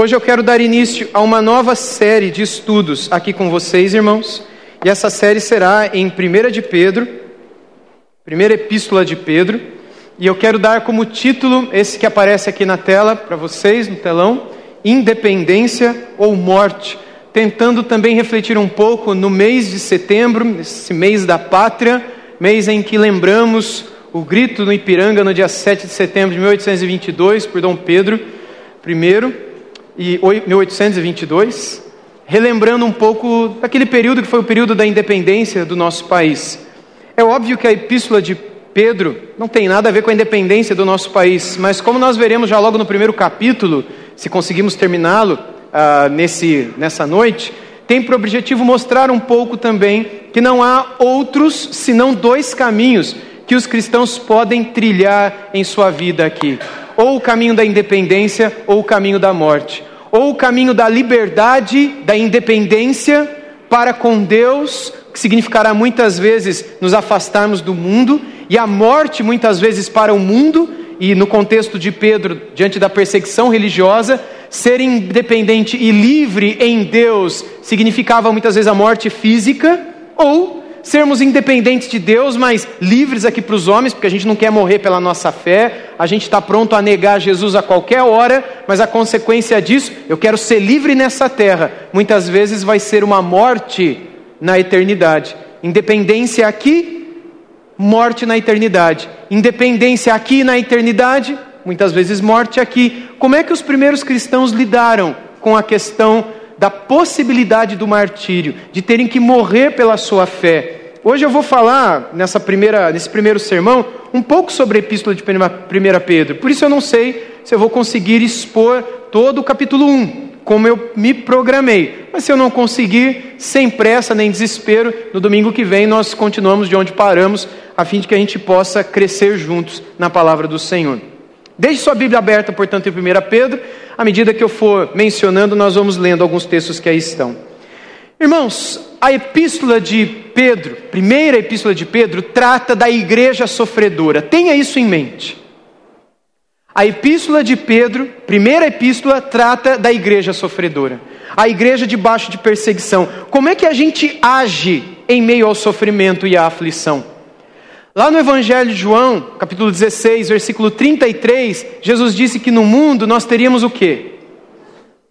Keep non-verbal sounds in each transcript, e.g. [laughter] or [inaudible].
Hoje eu quero dar início a uma nova série de estudos aqui com vocês, irmãos. E essa série será em 1 de Pedro, primeira epístola de Pedro. E eu quero dar como título esse que aparece aqui na tela para vocês, no telão: Independência ou Morte. Tentando também refletir um pouco no mês de setembro, esse mês da pátria, mês em que lembramos o grito no Ipiranga no dia 7 de setembro de 1822 por Dom Pedro I e 1822, relembrando um pouco daquele período que foi o período da independência do nosso país. É óbvio que a epístola de Pedro não tem nada a ver com a independência do nosso país, mas como nós veremos já logo no primeiro capítulo, se conseguimos terminá-lo uh, nesse, nessa noite, tem por objetivo mostrar um pouco também que não há outros senão dois caminhos que os cristãos podem trilhar em sua vida aqui: ou o caminho da independência ou o caminho da morte ou o caminho da liberdade, da independência para com Deus, que significará muitas vezes nos afastarmos do mundo, e a morte muitas vezes para o mundo, e no contexto de Pedro, diante da perseguição religiosa, ser independente e livre em Deus significava muitas vezes a morte física, ou sermos independentes de Deus, mas livres aqui para os homens, porque a gente não quer morrer pela nossa fé, a gente está pronto a negar Jesus a qualquer hora, mas a consequência disso, eu quero ser livre nessa terra, muitas vezes vai ser uma morte na eternidade. Independência aqui, morte na eternidade. Independência aqui na eternidade, muitas vezes morte aqui. Como é que os primeiros cristãos lidaram com a questão da possibilidade do martírio, de terem que morrer pela sua fé. Hoje eu vou falar, nessa primeira, nesse primeiro sermão, um pouco sobre a epístola de 1 Pedro. Por isso eu não sei se eu vou conseguir expor todo o capítulo 1, como eu me programei. Mas se eu não conseguir, sem pressa nem desespero, no domingo que vem nós continuamos de onde paramos, a fim de que a gente possa crescer juntos na palavra do Senhor. Deixe sua Bíblia aberta, portanto, em 1 Pedro. À medida que eu for mencionando, nós vamos lendo alguns textos que aí estão. Irmãos, a epístola de Pedro, primeira epístola de Pedro, trata da igreja sofredora. Tenha isso em mente. A epístola de Pedro, primeira epístola, trata da igreja sofredora. A igreja debaixo de perseguição. Como é que a gente age em meio ao sofrimento e à aflição? Lá no Evangelho de João, capítulo 16, versículo 33, Jesus disse que no mundo nós teríamos o quê?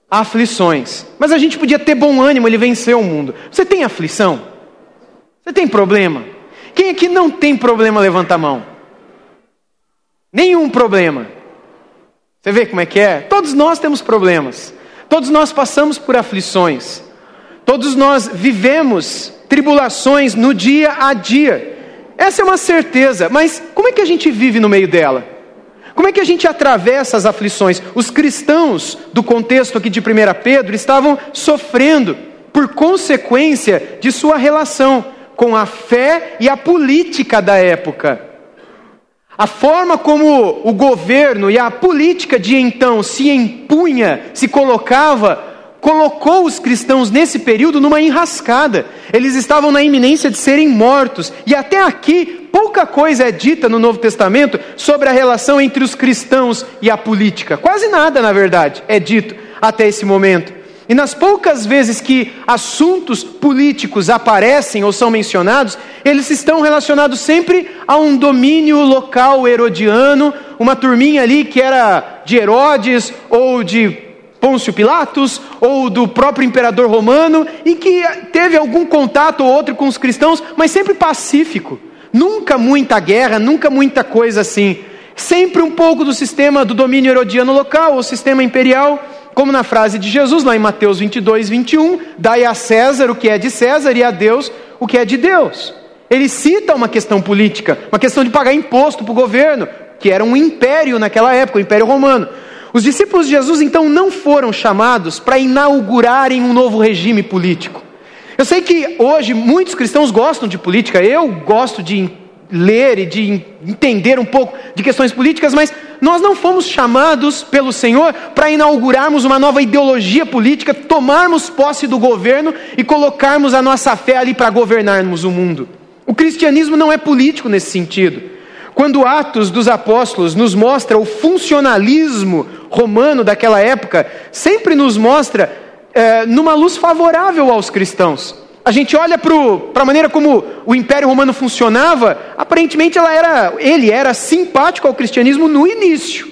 Aflições. Mas a gente podia ter bom ânimo, ele venceu o mundo. Você tem aflição? Você tem problema? Quem aqui não tem problema, levanta a mão. Nenhum problema. Você vê como é que é? Todos nós temos problemas. Todos nós passamos por aflições. Todos nós vivemos tribulações no dia a dia. Essa é uma certeza, mas como é que a gente vive no meio dela? Como é que a gente atravessa as aflições? Os cristãos do contexto aqui de 1 Pedro estavam sofrendo por consequência de sua relação com a fé e a política da época. A forma como o governo e a política de então se empunha, se colocava, colocou os cristãos nesse período numa enrascada. Eles estavam na iminência de serem mortos. E até aqui, pouca coisa é dita no Novo Testamento sobre a relação entre os cristãos e a política. Quase nada, na verdade, é dito até esse momento. E nas poucas vezes que assuntos políticos aparecem ou são mencionados, eles estão relacionados sempre a um domínio local herodiano, uma turminha ali que era de Herodes ou de Pôncio Pilatos ou do próprio imperador romano e que teve algum contato ou outro com os cristãos, mas sempre pacífico. Nunca muita guerra, nunca muita coisa assim. Sempre um pouco do sistema do domínio herodiano local, ou sistema imperial, como na frase de Jesus lá em Mateus 22, 21, dai a César o que é de César e a Deus o que é de Deus. Ele cita uma questão política, uma questão de pagar imposto para o governo, que era um império naquela época, o Império Romano. Os discípulos de Jesus então não foram chamados para inaugurarem um novo regime político. Eu sei que hoje muitos cristãos gostam de política, eu gosto de ler e de entender um pouco de questões políticas, mas nós não fomos chamados pelo Senhor para inaugurarmos uma nova ideologia política, tomarmos posse do governo e colocarmos a nossa fé ali para governarmos o mundo. O cristianismo não é político nesse sentido. Quando Atos dos Apóstolos nos mostra o funcionalismo romano daquela época, sempre nos mostra é, numa luz favorável aos cristãos. A gente olha para a maneira como o Império Romano funcionava, aparentemente ela era, ele era simpático ao cristianismo no início.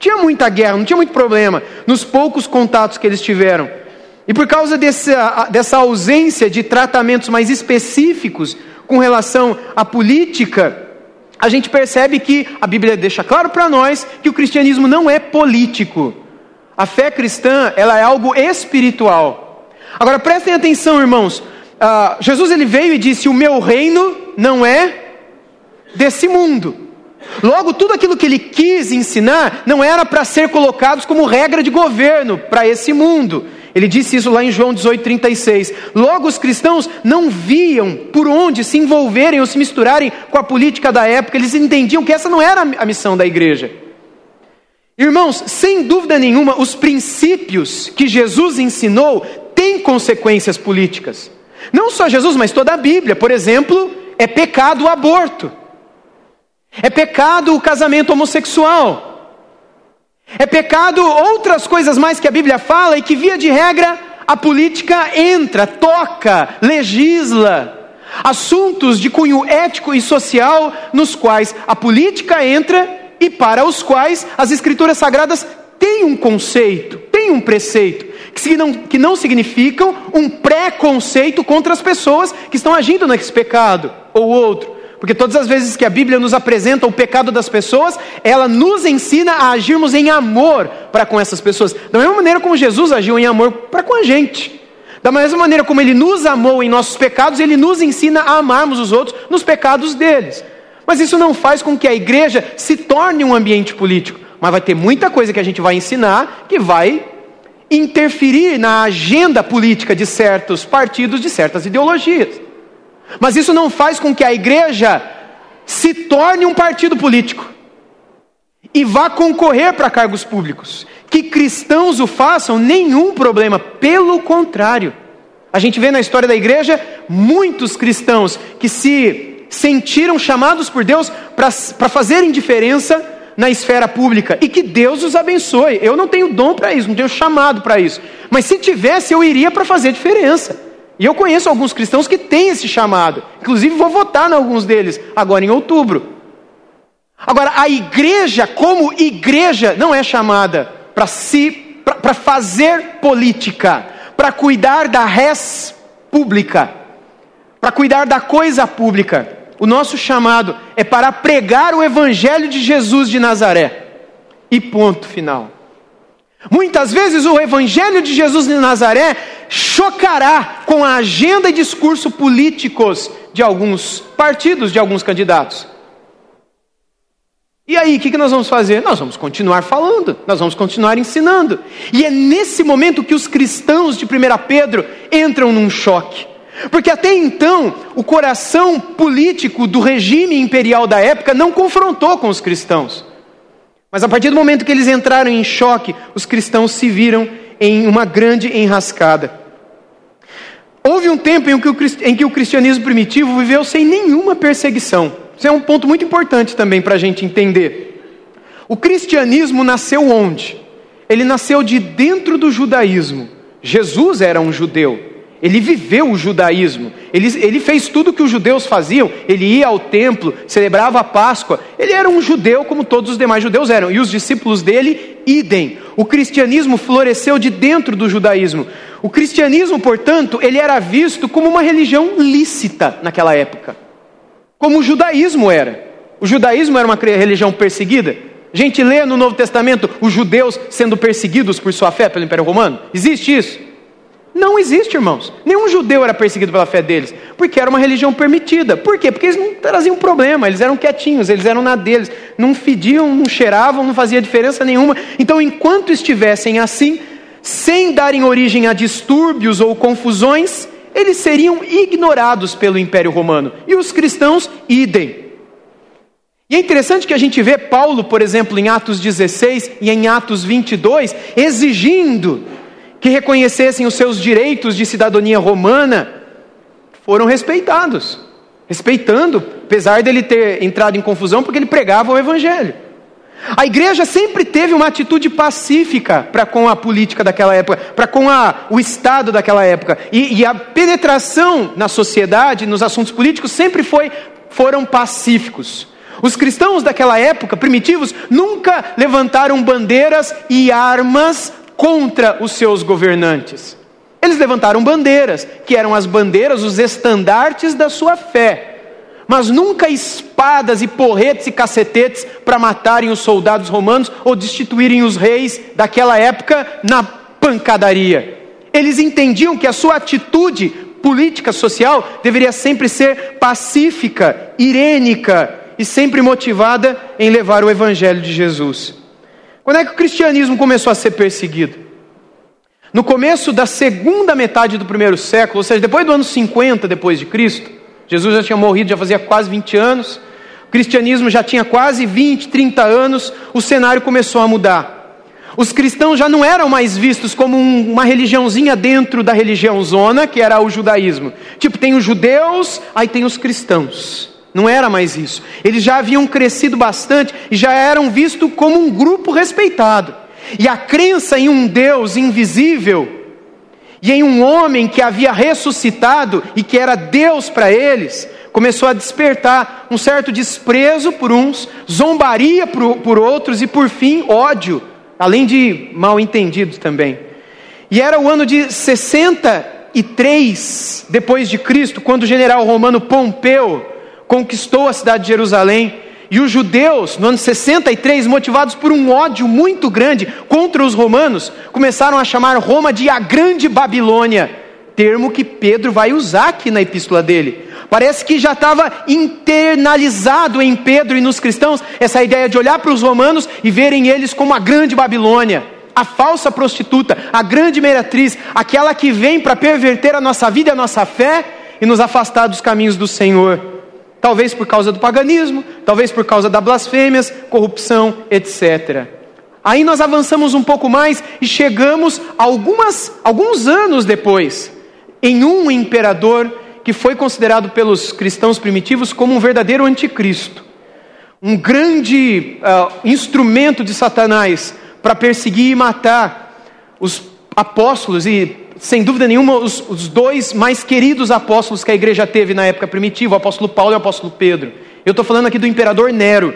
Tinha muita guerra, não tinha muito problema nos poucos contatos que eles tiveram. E por causa dessa, dessa ausência de tratamentos mais específicos com relação à política, a gente percebe que a Bíblia deixa claro para nós que o cristianismo não é político. A fé cristã, ela é algo espiritual. Agora prestem atenção, irmãos. Uh, Jesus ele veio e disse: "O meu reino não é desse mundo". Logo, tudo aquilo que ele quis ensinar não era para ser colocados como regra de governo para esse mundo. Ele disse isso lá em João 18,36. Logo, os cristãos não viam por onde se envolverem ou se misturarem com a política da época, eles entendiam que essa não era a missão da igreja. Irmãos, sem dúvida nenhuma, os princípios que Jesus ensinou têm consequências políticas. Não só Jesus, mas toda a Bíblia. Por exemplo, é pecado o aborto. É pecado o casamento homossexual. É pecado outras coisas mais que a Bíblia fala e que, via de regra, a política entra, toca, legisla. Assuntos de cunho ético e social nos quais a política entra e para os quais as Escrituras Sagradas têm um conceito, têm um preceito, que não, que não significam um preconceito contra as pessoas que estão agindo nesse pecado ou outro. Porque todas as vezes que a Bíblia nos apresenta o pecado das pessoas, ela nos ensina a agirmos em amor para com essas pessoas. Da mesma maneira como Jesus agiu em amor para com a gente. Da mesma maneira como ele nos amou em nossos pecados, ele nos ensina a amarmos os outros nos pecados deles. Mas isso não faz com que a igreja se torne um ambiente político. Mas vai ter muita coisa que a gente vai ensinar que vai interferir na agenda política de certos partidos, de certas ideologias. Mas isso não faz com que a igreja se torne um partido político e vá concorrer para cargos públicos. Que cristãos o façam, nenhum problema, pelo contrário. A gente vê na história da igreja muitos cristãos que se sentiram chamados por Deus para fazerem diferença na esfera pública e que Deus os abençoe. Eu não tenho dom para isso, não tenho chamado para isso, mas se tivesse, eu iria para fazer diferença. E eu conheço alguns cristãos que têm esse chamado. Inclusive, vou votar em alguns deles agora em outubro. Agora, a igreja, como igreja, não é chamada para si, para fazer política, para cuidar da res pública, para cuidar da coisa pública. O nosso chamado é para pregar o evangelho de Jesus de Nazaré. E ponto final. Muitas vezes o Evangelho de Jesus de Nazaré chocará com a agenda e discurso políticos de alguns partidos, de alguns candidatos. E aí, o que nós vamos fazer? Nós vamos continuar falando, nós vamos continuar ensinando. E é nesse momento que os cristãos de 1 Pedro entram num choque. Porque até então, o coração político do regime imperial da época não confrontou com os cristãos. Mas a partir do momento que eles entraram em choque, os cristãos se viram em uma grande enrascada. Houve um tempo em que, o, cristianismo primitivo viveu sem nenhuma perseguição. Isso é um ponto muito importante também para a gente entender. O cristianismo nasceu onde? Ele nasceu de dentro do judaísmo. Jesus era um judeu. Ele viveu o judaísmo, ele, ele fez tudo o que os judeus faziam, ele ia ao templo, celebrava a Páscoa, ele era um judeu como todos os demais judeus eram, e os discípulos dele, idem. O cristianismo floresceu de dentro do judaísmo. O cristianismo, portanto, ele era visto como uma religião lícita naquela época, como o judaísmo era. O judaísmo era uma religião perseguida. A gente lê no Novo Testamento os judeus sendo perseguidos por sua fé pelo Império Romano. Existe isso? Não existe, irmãos. Nenhum judeu era perseguido pela fé deles, porque era uma religião permitida. Por quê? Porque eles não traziam problema, eles eram quietinhos, eles eram na deles, não fediam, não cheiravam, não fazia diferença nenhuma. Então, enquanto estivessem assim, sem darem origem a distúrbios ou confusões, eles seriam ignorados pelo Império Romano. E os cristãos, idem. E é interessante que a gente vê Paulo, por exemplo, em Atos 16 e em Atos 22, exigindo que reconhecessem os seus direitos de cidadania romana foram respeitados. respeitando, apesar dele ter entrado em confusão, porque ele pregava o evangelho. A igreja sempre teve uma atitude pacífica para com a política daquela época, para com a, o Estado daquela época. E, e, a penetração na sociedade, nos assuntos políticos, sempre foi, foram pacíficos. Os cristãos daquela época, primitivos, nunca levantaram bandeiras e armas contra os seus governantes. Eles levantaram bandeiras, que eram as bandeiras, os estandartes da sua fé mas nunca espadas e porretes e cacetetes para matarem os soldados romanos ou destituírem os reis daquela época na pancadaria. Eles entendiam que a sua atitude política social deveria sempre ser pacífica, irênica e sempre motivada em levar o evangelho de Jesus. Quando é que o cristianismo começou a ser perseguido? No começo da segunda metade do primeiro século, ou seja, depois do ano 50 depois de Cristo, Jesus já tinha morrido, já fazia quase 20 anos. O cristianismo já tinha quase 20, 30 anos. O cenário começou a mudar. Os cristãos já não eram mais vistos como um, uma religiãozinha dentro da religião zona, que era o judaísmo. Tipo, tem os judeus, aí tem os cristãos. Não era mais isso. Eles já haviam crescido bastante e já eram vistos como um grupo respeitado. E a crença em um Deus invisível e em um homem que havia ressuscitado e que era Deus para eles, começou a despertar um certo desprezo por uns, zombaria por, por outros e, por fim, ódio, além de mal entendidos também. E era o ano de 63 depois de Cristo, quando o general romano Pompeu conquistou a cidade de Jerusalém e os judeus, no ano 63, motivados por um ódio muito grande contra os romanos, começaram a chamar Roma de a Grande Babilônia, termo que Pedro vai usar aqui na epístola dele. Parece que já estava internalizado em Pedro e nos cristãos essa ideia de olhar para os romanos e verem eles como a Grande Babilônia, a falsa prostituta, a grande meretriz, aquela que vem para perverter a nossa vida e a nossa fé e nos afastar dos caminhos do Senhor. Talvez por causa do paganismo, talvez por causa da blasfêmias, corrupção, etc. Aí nós avançamos um pouco mais e chegamos algumas, alguns anos depois em um imperador que foi considerado pelos cristãos primitivos como um verdadeiro anticristo, um grande uh, instrumento de Satanás para perseguir e matar os apóstolos e sem dúvida nenhuma, os, os, dois mais queridos apóstolos que a igreja teve na época primitiva, o apóstolo Paulo e o apóstolo Pedro. Eu estou falando aqui do imperador Nero.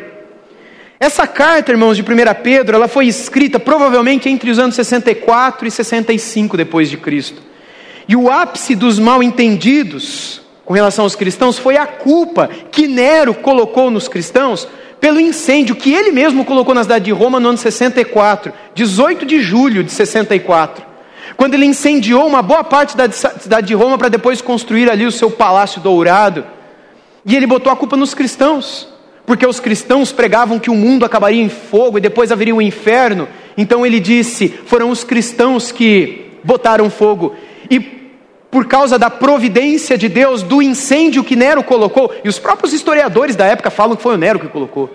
Essa carta, irmãos, de 1 Pedro, ela foi escrita provavelmente entre os anos 64 e 65 depois de Cristo. E o ápice dos mal entendidos com relação aos cristãos foi a culpa que Nero colocou nos cristãos pelo incêndio que ele mesmo colocou na cidade de Roma no ano 64, 18 de julho de 64 quando ele incendiou uma boa parte da cidade de Roma para depois construir ali o seu palácio dourado. E ele botou a culpa nos cristãos, porque os cristãos pregavam que o mundo acabaria em fogo e depois haveria o um inferno. Então ele disse: foram os cristãos que botaram fogo. E por causa da providência de Deus, do incêndio que Nero colocou, e os próprios historiadores da época falam que foi o Nero que colocou.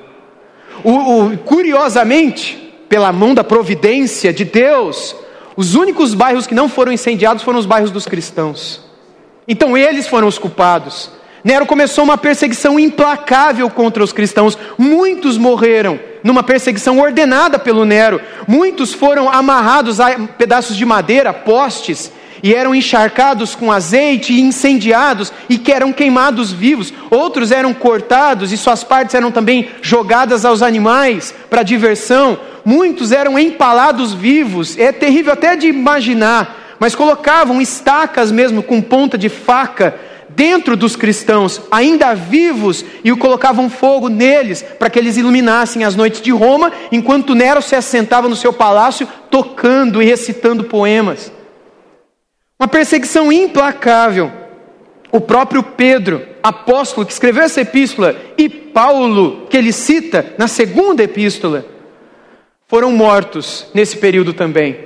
O, o, curiosamente, pela mão da providência de Deus, os únicos bairros que não foram incendiados foram os bairros dos cristãos. Então eles foram os culpados. Nero começou uma perseguição implacável contra os cristãos. Muitos morreram numa perseguição ordenada pelo Nero. Muitos foram amarrados a pedaços de madeira, postes, e eram encharcados com azeite e incendiados e que eram queimados vivos. Outros eram cortados e suas partes eram também jogadas aos animais para diversão. Muitos eram empalados vivos. É terrível até de imaginar, mas colocavam estacas mesmo com ponta de faca dentro dos cristãos, ainda vivos, e o colocavam fogo neles, para que eles iluminassem as noites de Roma, enquanto Nero se assentava no seu palácio, tocando e recitando poemas. Uma perseguição implacável. O próprio Pedro, apóstolo que escreveu essa epístola, e Paulo, que ele cita na segunda epístola, foram mortos nesse período também.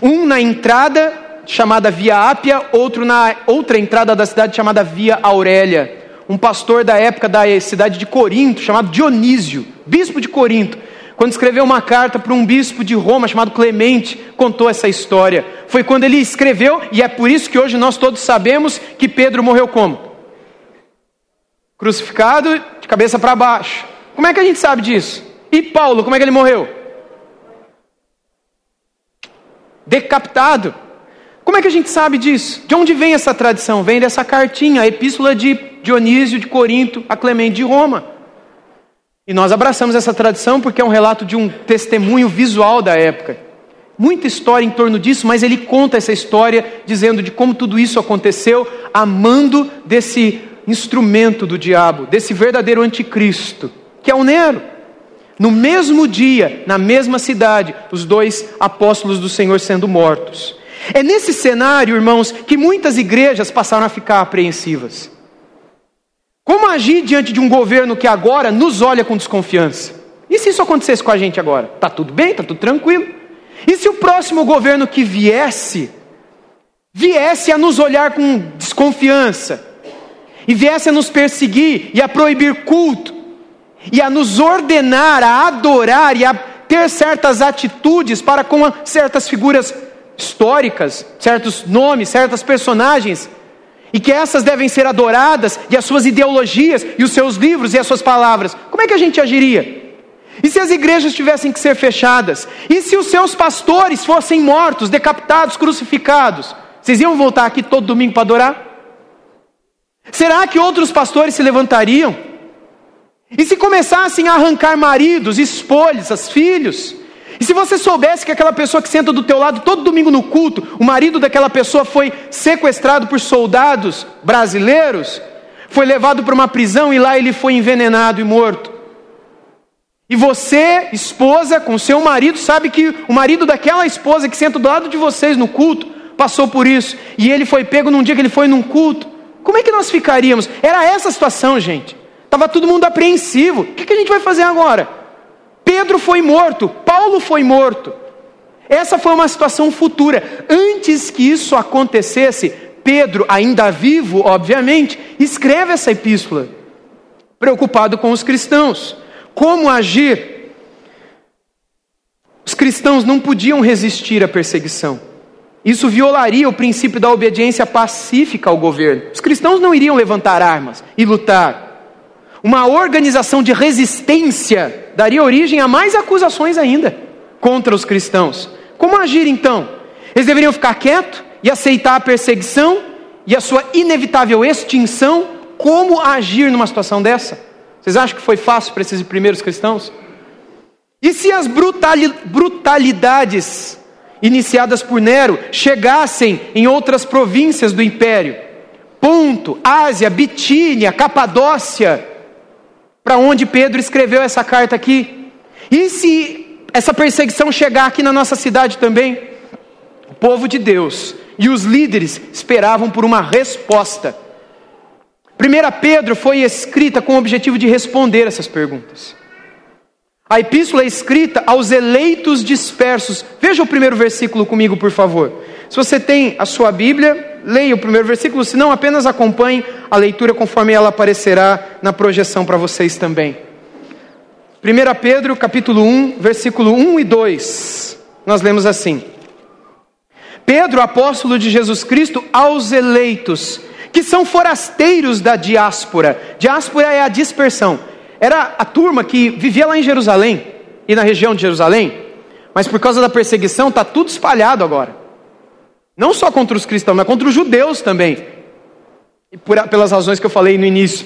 Um na entrada chamada Via Ápia, outro na outra entrada da cidade chamada Via Aurélia. Um pastor da época da cidade de Corinto, chamado Dionísio, bispo de Corinto, quando escreveu uma carta para um bispo de Roma chamado Clemente, contou essa história. Foi quando ele escreveu, e é por isso que hoje nós todos sabemos que Pedro morreu como? crucificado de cabeça para baixo. Como é que a gente sabe disso? E Paulo, como é que ele morreu? Decapitado. Como é que a gente sabe disso? De onde vem essa tradição? Vem dessa cartinha, a epístola de Dionísio de Corinto a Clemente de Roma. E nós abraçamos essa tradição porque é um relato de um testemunho visual da época. Muita história em torno disso, mas ele conta essa história dizendo de como tudo isso aconteceu, amando desse instrumento do diabo, desse verdadeiro anticristo, que é o Nero. No mesmo dia, na mesma cidade, os dois apóstolos do Senhor sendo mortos. É nesse cenário, irmãos, que muitas igrejas passaram a ficar apreensivas. Como agir diante de um governo que agora nos olha com desconfiança? E se isso acontecesse com a gente agora? Tá tudo bem, tá tudo tranquilo. E se o próximo governo que viesse viesse a nos olhar com desconfiança e viesse a nos perseguir e a proibir culto e a nos ordenar a adorar e a ter certas atitudes para com certas figuras históricas, certos nomes, certas personagens, e que essas devem ser adoradas, e as suas ideologias, e os seus livros e as suas palavras, como é que a gente agiria? E se as igrejas tivessem que ser fechadas? E se os seus pastores fossem mortos, decapitados, crucificados? Vocês iam voltar aqui todo domingo para adorar? Será que outros pastores se levantariam? E se começassem a arrancar maridos, espolas, filhos, e se você soubesse que aquela pessoa que senta do teu lado todo domingo no culto, o marido daquela pessoa foi sequestrado por soldados brasileiros, foi levado para uma prisão e lá ele foi envenenado e morto. E você, esposa, com seu marido, sabe que o marido daquela esposa que senta do lado de vocês no culto passou por isso, e ele foi pego num dia que ele foi num culto. Como é que nós ficaríamos? Era essa a situação, gente. Estava todo mundo apreensivo. O que a gente vai fazer agora? Pedro foi morto, Paulo foi morto. Essa foi uma situação futura. Antes que isso acontecesse, Pedro, ainda vivo, obviamente, escreve essa epístola, preocupado com os cristãos. Como agir? Os cristãos não podiam resistir à perseguição. Isso violaria o princípio da obediência pacífica ao governo. Os cristãos não iriam levantar armas e lutar. Uma organização de resistência daria origem a mais acusações ainda contra os cristãos. Como agir então? Eles deveriam ficar quietos e aceitar a perseguição e a sua inevitável extinção? Como agir numa situação dessa? Vocês acham que foi fácil para esses primeiros cristãos? E se as brutalidades iniciadas por Nero chegassem em outras províncias do império? Ponto, Ásia, Bitínia, Capadócia, para onde Pedro escreveu essa carta aqui. E se essa perseguição chegar aqui na nossa cidade também? O povo de Deus e os líderes esperavam por uma resposta. 1 Pedro foi escrita com o objetivo de responder essas perguntas. A epístola é escrita aos eleitos dispersos. Veja o primeiro versículo comigo, por favor. Se você tem a sua Bíblia, leia o primeiro versículo, se não, apenas acompanhe a leitura conforme ela aparecerá na projeção para vocês também. 1 Pedro, capítulo 1, versículo 1 e 2. Nós lemos assim: Pedro, apóstolo de Jesus Cristo, aos eleitos, que são forasteiros da diáspora. Diáspora é a dispersão. Era a turma que vivia lá em Jerusalém e na região de Jerusalém, mas por causa da perseguição está tudo espalhado agora. Não só contra os cristãos, mas contra os judeus também. Por, pelas razões que eu falei no início.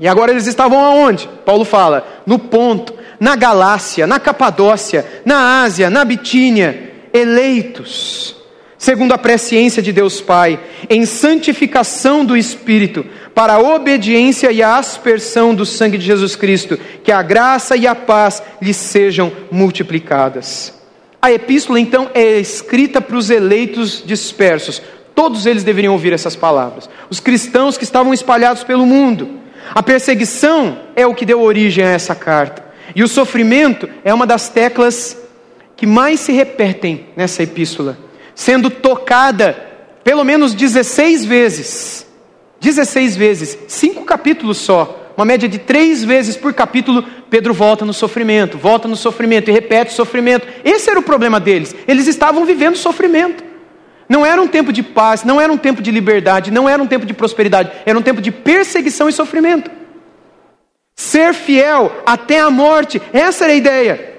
E agora eles estavam aonde? Paulo fala: no ponto, na Galácia, na Capadócia, na Ásia, na Bitínia, eleitos, segundo a presciência de Deus Pai, em santificação do Espírito, para a obediência e a aspersão do sangue de Jesus Cristo, que a graça e a paz lhes sejam multiplicadas. A epístola, então, é escrita para os eleitos dispersos. Todos eles deveriam ouvir essas palavras. Os cristãos que estavam espalhados pelo mundo. A perseguição é o que deu origem a essa carta. E o sofrimento é uma das teclas que mais se repetem nessa epístola, sendo tocada pelo menos 16 vezes. 16 vezes, cinco capítulos só uma média de três vezes por capítulo, Pedro volta no sofrimento, volta no sofrimento e repete o sofrimento. Esse era o problema deles. Eles estavam vivendo sofrimento. Não era um tempo de paz, não era um tempo de liberdade, não era um tempo de prosperidade, era um tempo de perseguição e sofrimento. Ser fiel até a morte. Essa era a ideia.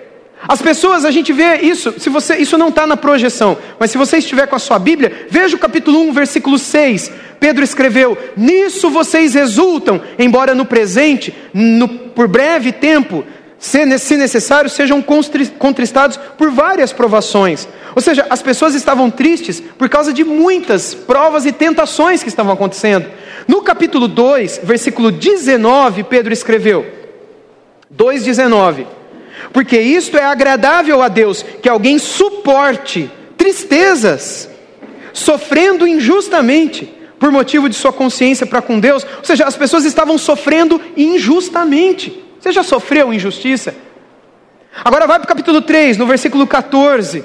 As pessoas, a gente vê isso, se você, isso não está na projeção, mas se você estiver com a sua Bíblia, veja o capítulo 1, versículo 6. Pedro escreveu: Nisso vocês exultam, embora no presente, no, por breve tempo, se, necessário, sejam contristados por várias provações. Ou seja, as pessoas estavam tristes por causa de muitas provas e tentações que estavam acontecendo. No capítulo 2, versículo 19, Pedro escreveu: 2,19 porque isto é agradável a Deus, que alguém suporte tristezas, sofrendo injustamente, por motivo de sua consciência para com Deus. Ou seja, as pessoas estavam sofrendo injustamente. Você já sofreu injustiça? Agora vai para o capítulo 3, no versículo 14.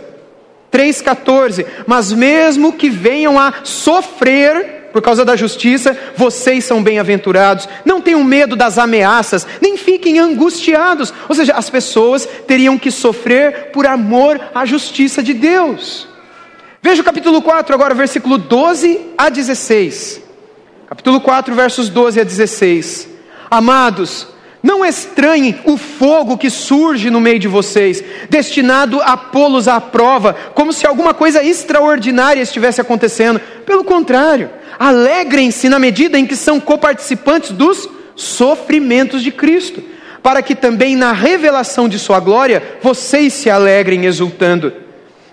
3,14. Mas mesmo que venham a sofrer por causa da justiça, vocês são bem-aventurados. Não tenham medo das ameaças, nem fiquem angustiados. Ou seja, as pessoas teriam que sofrer por amor à justiça de Deus. Veja o capítulo 4 agora, versículo 12 a 16. Capítulo 4, versos 12 a 16. Amados, não estranhem o fogo que surge no meio de vocês, destinado a pô-los à prova, como se alguma coisa extraordinária estivesse acontecendo. Pelo contrário, alegrem-se na medida em que são coparticipantes dos sofrimentos de Cristo, para que também na revelação de Sua glória vocês se alegrem exultando.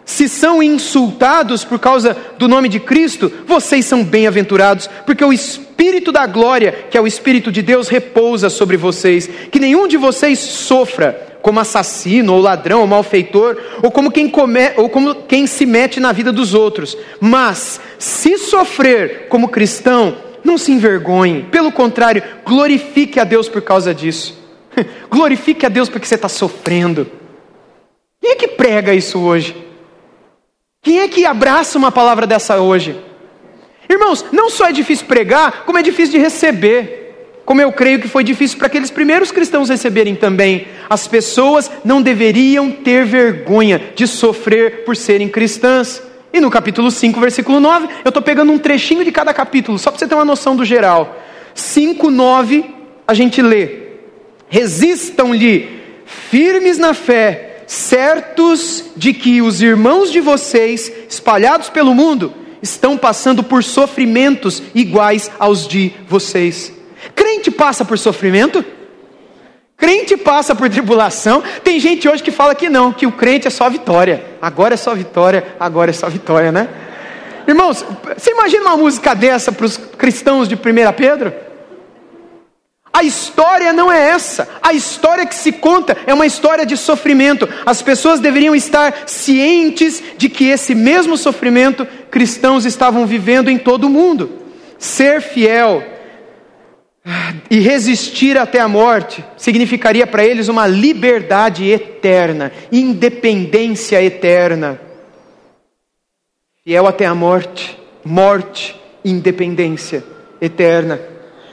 Se são insultados por causa do nome de Cristo, vocês são bem-aventurados, porque o Espírito da glória, que é o Espírito de Deus, repousa sobre vocês. Que nenhum de vocês sofra como assassino, ou ladrão, ou malfeitor, ou como quem, come, ou como quem se mete na vida dos outros. Mas, se sofrer como cristão, não se envergonhe. Pelo contrário, glorifique a Deus por causa disso. [laughs] glorifique a Deus porque você está sofrendo. Quem é que prega isso hoje? Quem é que abraça uma palavra dessa hoje? Irmãos, não só é difícil pregar, como é difícil de receber. Como eu creio que foi difícil para aqueles primeiros cristãos receberem também. As pessoas não deveriam ter vergonha de sofrer por serem cristãs. E no capítulo 5, versículo 9, eu estou pegando um trechinho de cada capítulo, só para você ter uma noção do geral. 5, 9, a gente lê: Resistam-lhe, firmes na fé, certos de que os irmãos de vocês, espalhados pelo mundo, estão passando por sofrimentos iguais aos de vocês. Crente passa por sofrimento? Crente passa por tribulação. Tem gente hoje que fala que não, que o crente é só vitória. Agora é só vitória, agora é só vitória, né? Irmãos, você imagina uma música dessa para os cristãos de 1 Pedro? A história não é essa. A história que se conta é uma história de sofrimento. As pessoas deveriam estar cientes de que esse mesmo sofrimento cristãos estavam vivendo em todo o mundo. Ser fiel e resistir até a morte significaria para eles uma liberdade eterna, independência eterna. Fiel até a morte, morte, independência eterna.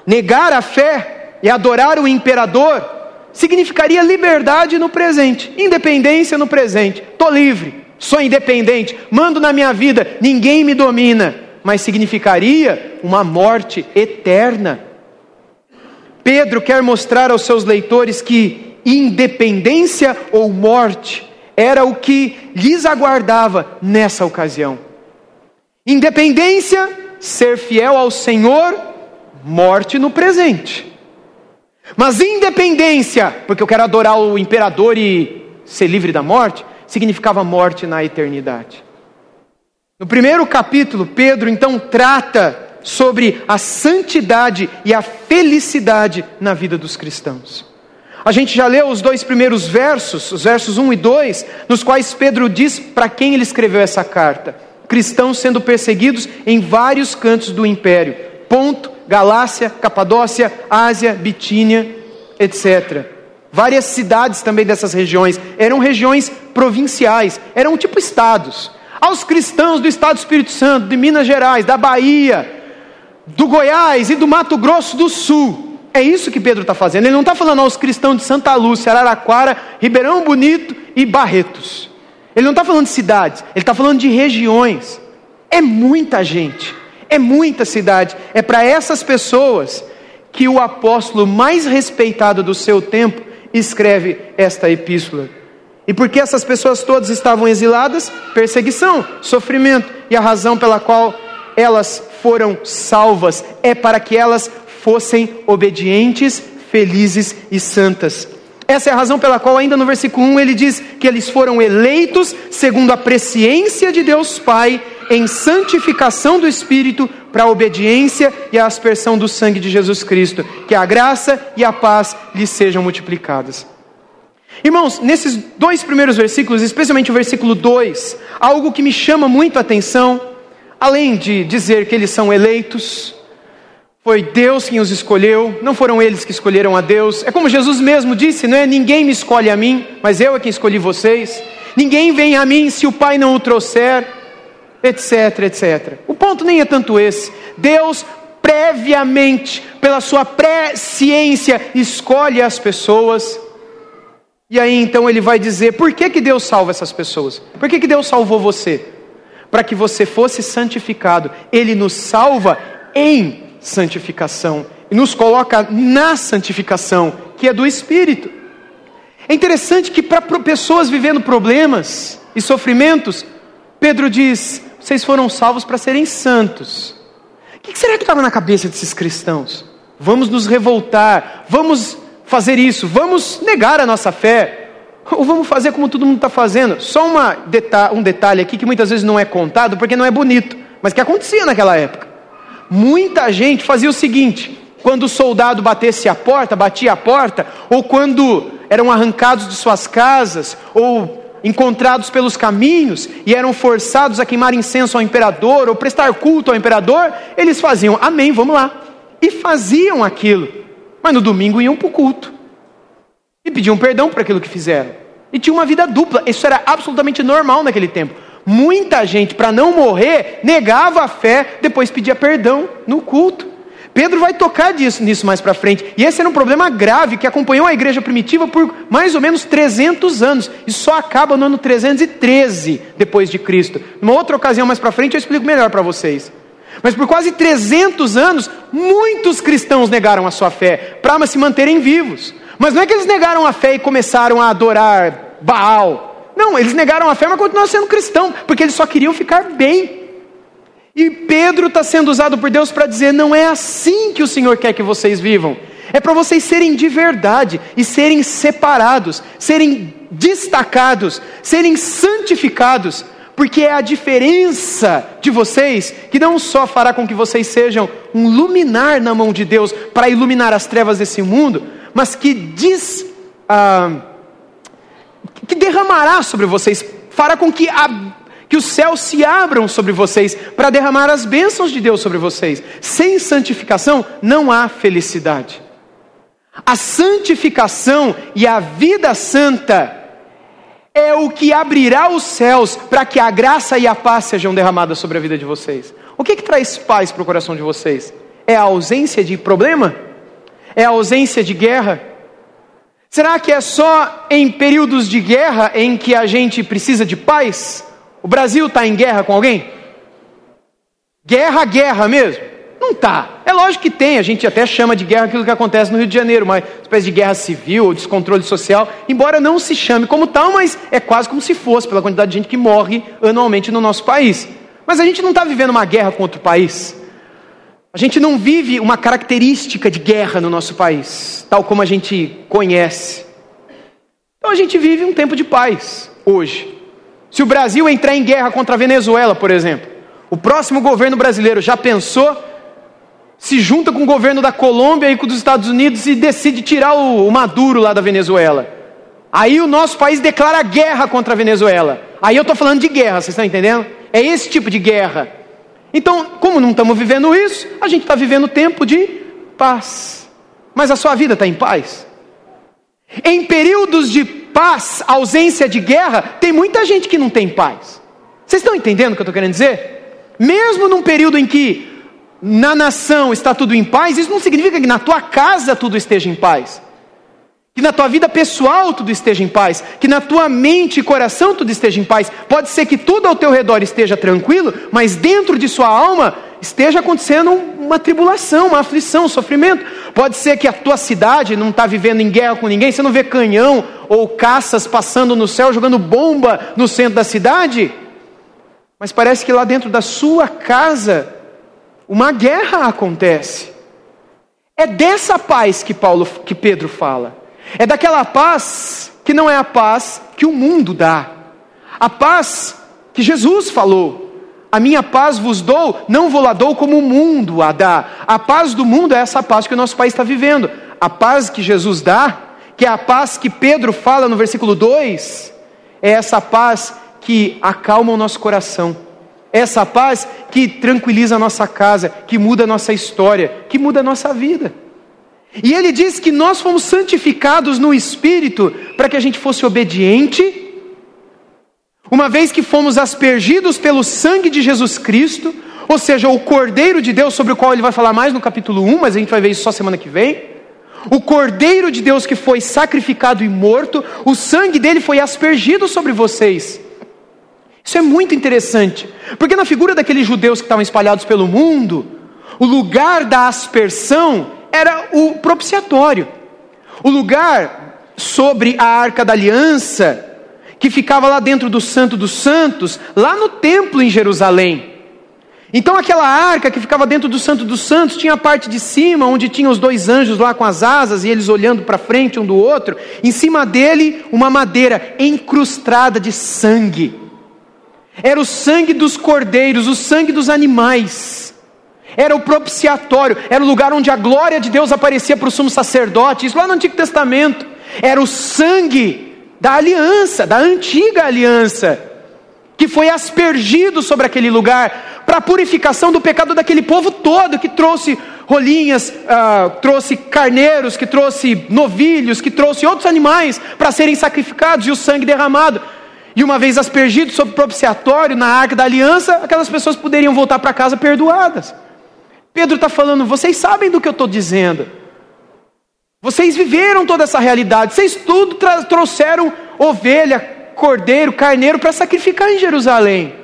Negar a fé e adorar o imperador significaria liberdade no presente, independência no presente. Estou livre, sou independente, mando na minha vida, ninguém me domina. Mas significaria uma morte eterna. Pedro quer mostrar aos seus leitores que independência ou morte era o que lhes aguardava nessa ocasião. Independência, ser fiel ao Senhor, morte no presente. Mas independência, porque eu quero adorar o imperador e ser livre da morte, significava morte na eternidade. No primeiro capítulo, Pedro então trata sobre a santidade e a felicidade na vida dos cristãos. A gente já leu os dois primeiros versos, os versos 1 e 2, nos quais Pedro diz para quem ele escreveu essa carta: cristãos sendo perseguidos em vários cantos do império. Ponto, Galácia, Capadócia, Ásia, Bitínia, etc. Várias cidades também dessas regiões eram regiões provinciais, eram tipo estados. Aos cristãos do estado do Espírito Santo, de Minas Gerais, da Bahia, do Goiás e do Mato Grosso do Sul. É isso que Pedro está fazendo. Ele não está falando aos cristãos de Santa Lúcia, Araraquara, Ribeirão Bonito e Barretos. Ele não está falando de cidades, ele está falando de regiões. É muita gente é muita cidade. É para essas pessoas que o apóstolo mais respeitado do seu tempo escreve esta epístola. E porque essas pessoas todas estavam exiladas? Perseguição, sofrimento, e a razão pela qual elas foram salvas é para que elas fossem obedientes, felizes e santas. Essa é a razão pela qual, ainda no versículo 1, ele diz que eles foram eleitos segundo a presciência de Deus Pai, em santificação do Espírito, para a obediência e a aspersão do sangue de Jesus Cristo. Que a graça e a paz lhes sejam multiplicadas. Irmãos, nesses dois primeiros versículos, especialmente o versículo 2, algo que me chama muito a atenção, além de dizer que eles são eleitos, foi Deus quem os escolheu, não foram eles que escolheram a Deus. É como Jesus mesmo disse, não é? Ninguém me escolhe a mim, mas eu é quem escolhi vocês. Ninguém vem a mim se o Pai não o trouxer, etc, etc. O ponto nem é tanto esse. Deus previamente, pela sua presciência, escolhe as pessoas. E aí então ele vai dizer: por que, que Deus salva essas pessoas? Por que, que Deus salvou você? Para que você fosse santificado. Ele nos salva em santificação e nos coloca na santificação, que é do Espírito. É interessante que para pessoas vivendo problemas e sofrimentos, Pedro diz: vocês foram salvos para serem santos. O que será que estava na cabeça desses cristãos? Vamos nos revoltar, vamos fazer isso, vamos negar a nossa fé, ou vamos fazer como todo mundo está fazendo. Só deta um detalhe aqui que muitas vezes não é contado porque não é bonito, mas que acontecia naquela época. Muita gente fazia o seguinte: quando o soldado batesse a porta, batia a porta, ou quando eram arrancados de suas casas, ou encontrados pelos caminhos e eram forçados a queimar incenso ao imperador ou prestar culto ao imperador, eles faziam amém, vamos lá. E faziam aquilo, mas no domingo iam para o culto e pediam perdão por aquilo que fizeram. E tinha uma vida dupla, isso era absolutamente normal naquele tempo. Muita gente, para não morrer, negava a fé, depois pedia perdão no culto. Pedro vai tocar disso, nisso mais para frente. E esse era um problema grave que acompanhou a igreja primitiva por mais ou menos 300 anos. E só acaba no ano 313 depois de Cristo. Numa outra ocasião mais para frente eu explico melhor para vocês. Mas por quase 300 anos, muitos cristãos negaram a sua fé para se manterem vivos. Mas não é que eles negaram a fé e começaram a adorar Baal, não, eles negaram a fé, mas continuaram sendo cristão, porque eles só queriam ficar bem. E Pedro está sendo usado por Deus para dizer: não é assim que o Senhor quer que vocês vivam. É para vocês serem de verdade e serem separados, serem destacados, serem santificados, porque é a diferença de vocês que não só fará com que vocês sejam um luminar na mão de Deus para iluminar as trevas desse mundo, mas que diz. Ah, que derramará sobre vocês, fará com que, a, que os céus se abram sobre vocês, para derramar as bênçãos de Deus sobre vocês. Sem santificação não há felicidade. A santificação e a vida santa é o que abrirá os céus para que a graça e a paz sejam derramadas sobre a vida de vocês. O que, que traz paz para o coração de vocês? É a ausência de problema? É a ausência de guerra? Será que é só em períodos de guerra em que a gente precisa de paz? O Brasil está em guerra com alguém? Guerra, guerra mesmo? Não está. É lógico que tem, a gente até chama de guerra aquilo que acontece no Rio de Janeiro, uma espécie de guerra civil ou descontrole social, embora não se chame como tal, mas é quase como se fosse, pela quantidade de gente que morre anualmente no nosso país. Mas a gente não está vivendo uma guerra com outro país. A gente não vive uma característica de guerra no nosso país, tal como a gente conhece. Então a gente vive um tempo de paz hoje. Se o Brasil entrar em guerra contra a Venezuela, por exemplo, o próximo governo brasileiro já pensou, se junta com o governo da Colômbia e com os Estados Unidos e decide tirar o, Maduro lá da Venezuela. Aí o nosso país declara guerra contra a Venezuela. Aí eu estou falando de guerra, vocês estão entendendo? É esse tipo de guerra. Então, como não estamos vivendo isso, a gente está vivendo tempo de paz. Mas a sua vida está em paz? Em períodos de paz, ausência de guerra, tem muita gente que não tem paz. Vocês estão entendendo o que eu estou querendo dizer? Mesmo num período em que na nação está tudo em paz, isso não significa que na tua casa tudo esteja em paz. Que na tua vida pessoal tudo esteja em paz, que na tua mente e coração tudo esteja em paz. Pode ser que tudo ao teu redor esteja tranquilo, mas dentro de sua alma esteja acontecendo uma tribulação, uma aflição, um sofrimento. Pode ser que a tua cidade não está vivendo em guerra com ninguém, você não vê canhão ou caças passando no céu jogando bomba no centro da cidade. Mas parece que lá dentro da sua casa uma guerra acontece. É dessa paz que Paulo, que Pedro fala. É daquela paz que não é a paz que o mundo dá. A paz que Jesus falou. A minha paz vos dou, não vou lá dou como o mundo a dá. A paz do mundo é essa paz que o nosso país está vivendo. A paz que Jesus dá, que é a paz que Pedro fala no versículo 2, é essa paz que acalma o nosso coração. Essa paz que tranquiliza a nossa casa, que muda a nossa história, que muda a nossa vida. E ele diz que nós fomos santificados no Espírito para que a gente fosse obediente uma vez que fomos aspergidos pelo sangue de Jesus Cristo, ou seja, o Cordeiro de Deus, sobre o qual ele vai falar mais no capítulo 1, mas a gente vai ver isso só semana que vem. O Cordeiro de Deus que foi sacrificado e morto, o sangue dele foi aspergido sobre vocês. Isso é muito interessante, porque na figura daqueles judeus que estavam espalhados pelo mundo, o lugar da aspersão era o propiciatório. O lugar sobre a arca da aliança que ficava lá dentro do Santo dos Santos, lá no templo em Jerusalém. Então aquela arca que ficava dentro do Santo dos Santos tinha a parte de cima, onde tinha os dois anjos lá com as asas e eles olhando para frente um do outro. Em cima dele, uma madeira encrustada de sangue. Era o sangue dos cordeiros, o sangue dos animais. Era o propiciatório, era o lugar onde a glória de Deus aparecia para o sumo sacerdote, isso lá no Antigo Testamento. Era o sangue da aliança, da antiga aliança, que foi aspergido sobre aquele lugar para a purificação do pecado daquele povo todo, que trouxe rolinhas, uh, trouxe carneiros, que trouxe novilhos, que trouxe outros animais para serem sacrificados e o sangue derramado. E uma vez aspergido sobre o propiciatório na arca da aliança, aquelas pessoas poderiam voltar para casa perdoadas. Pedro está falando, vocês sabem do que eu estou dizendo. Vocês viveram toda essa realidade, vocês tudo trouxeram ovelha, cordeiro, carneiro para sacrificar em Jerusalém.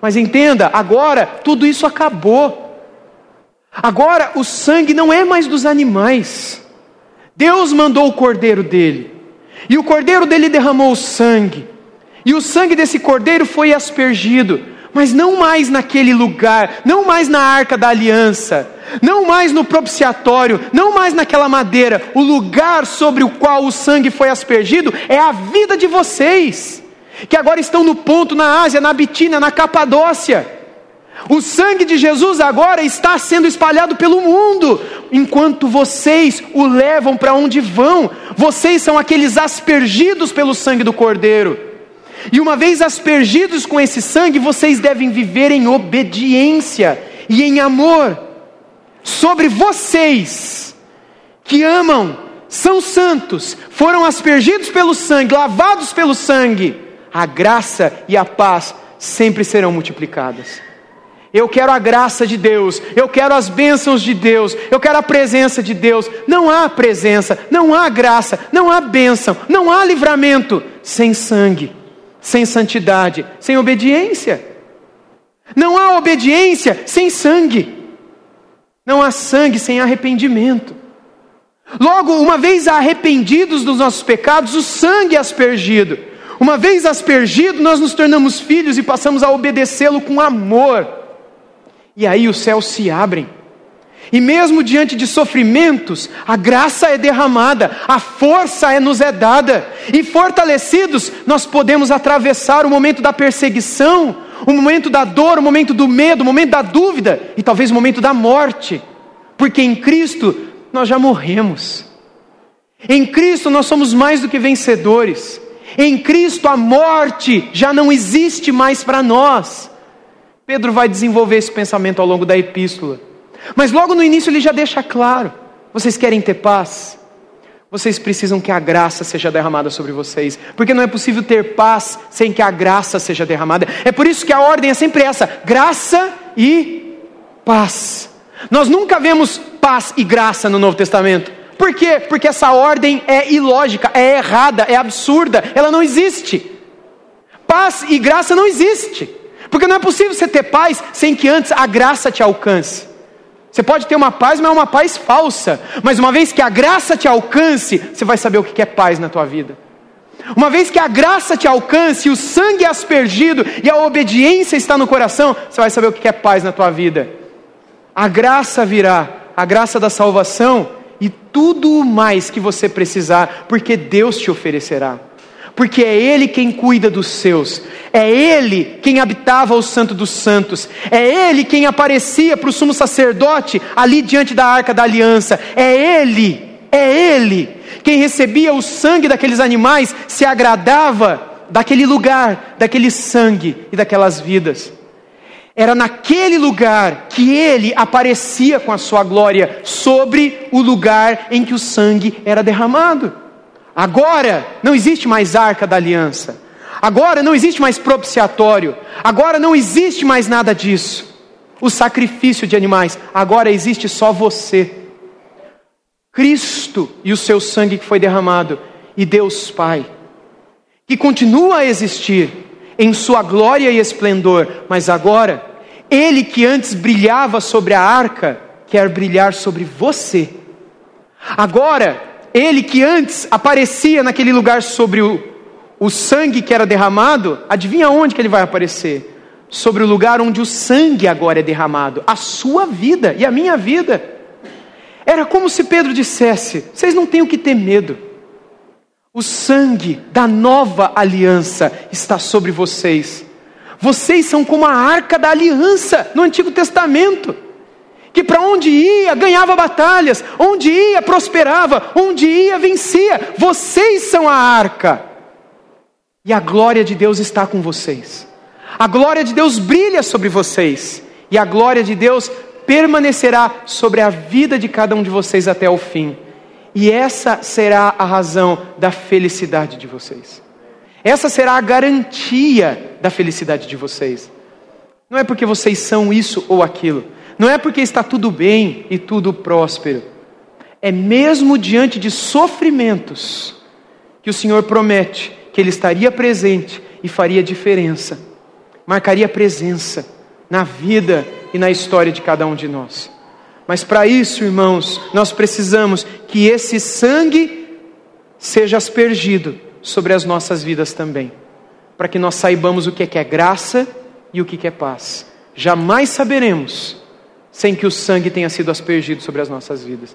Mas entenda, agora tudo isso acabou. Agora o sangue não é mais dos animais. Deus mandou o cordeiro dele. E o cordeiro dele derramou o sangue. E o sangue desse cordeiro foi aspergido mas não mais naquele lugar, não mais na arca da aliança, não mais no propiciatório, não mais naquela madeira. O lugar sobre o qual o sangue foi aspergido é a vida de vocês, que agora estão no ponto na Ásia, na Bitínia, na Capadócia. O sangue de Jesus agora está sendo espalhado pelo mundo, enquanto vocês o levam para onde vão. Vocês são aqueles aspergidos pelo sangue do Cordeiro. E uma vez aspergidos com esse sangue, vocês devem viver em obediência e em amor. Sobre vocês que amam, são santos, foram aspergidos pelo sangue, lavados pelo sangue, a graça e a paz sempre serão multiplicadas. Eu quero a graça de Deus, eu quero as bênçãos de Deus, eu quero a presença de Deus. Não há presença, não há graça, não há bênção, não há livramento sem sangue sem santidade, sem obediência. Não há obediência sem sangue. Não há sangue sem arrependimento. Logo, uma vez arrependidos dos nossos pecados, o sangue é aspergido. Uma vez aspergido, nós nos tornamos filhos e passamos a obedecê-lo com amor. E aí os céus se abrem. E mesmo diante de sofrimentos, a graça é derramada, a força é nos é dada, e fortalecidos, nós podemos atravessar o momento da perseguição, o momento da dor, o momento do medo, o momento da dúvida e talvez o momento da morte, porque em Cristo nós já morremos. Em Cristo nós somos mais do que vencedores. Em Cristo a morte já não existe mais para nós. Pedro vai desenvolver esse pensamento ao longo da epístola. Mas logo no início ele já deixa claro: vocês querem ter paz? Vocês precisam que a graça seja derramada sobre vocês, porque não é possível ter paz sem que a graça seja derramada. É por isso que a ordem é sempre essa: graça e paz. Nós nunca vemos paz e graça no Novo Testamento. Por quê? Porque essa ordem é ilógica, é errada, é absurda, ela não existe. Paz e graça não existe. Porque não é possível você ter paz sem que antes a graça te alcance. Você pode ter uma paz, mas é uma paz falsa. Mas uma vez que a graça te alcance, você vai saber o que é paz na tua vida. Uma vez que a graça te alcance, o sangue é aspergido e a obediência está no coração, você vai saber o que é paz na tua vida. A graça virá, a graça da salvação e tudo mais que você precisar, porque Deus te oferecerá porque é Ele quem cuida dos seus, é Ele quem habitava o Santo dos Santos, é Ele quem aparecia para o sumo sacerdote ali diante da arca da aliança, é Ele, é Ele quem recebia o sangue daqueles animais, se agradava daquele lugar, daquele sangue e daquelas vidas. Era naquele lugar que ele aparecia com a sua glória sobre o lugar em que o sangue era derramado. Agora não existe mais arca da aliança. Agora não existe mais propiciatório. Agora não existe mais nada disso. O sacrifício de animais. Agora existe só você. Cristo e o seu sangue que foi derramado. E Deus Pai. Que continua a existir em sua glória e esplendor. Mas agora, Ele que antes brilhava sobre a arca, quer brilhar sobre você. Agora, ele que antes aparecia naquele lugar sobre o, o sangue que era derramado, adivinha onde que ele vai aparecer? Sobre o lugar onde o sangue agora é derramado, a sua vida e a minha vida. Era como se Pedro dissesse: vocês não têm o que ter medo. O sangue da nova aliança está sobre vocês. Vocês são como a arca da aliança no Antigo Testamento que para onde ia ganhava batalhas, onde ia prosperava, onde ia vencia. Vocês são a arca. E a glória de Deus está com vocês. A glória de Deus brilha sobre vocês. E a glória de Deus permanecerá sobre a vida de cada um de vocês até o fim. E essa será a razão da felicidade de vocês. Essa será a garantia da felicidade de vocês. Não é porque vocês são isso ou aquilo não é porque está tudo bem e tudo próspero. É mesmo diante de sofrimentos que o Senhor promete que Ele estaria presente e faria diferença, marcaria presença na vida e na história de cada um de nós. Mas para isso, irmãos, nós precisamos que esse sangue seja aspergido sobre as nossas vidas também, para que nós saibamos o que é, que é graça e o que é paz. Jamais saberemos sem que o sangue tenha sido aspergido sobre as nossas vidas.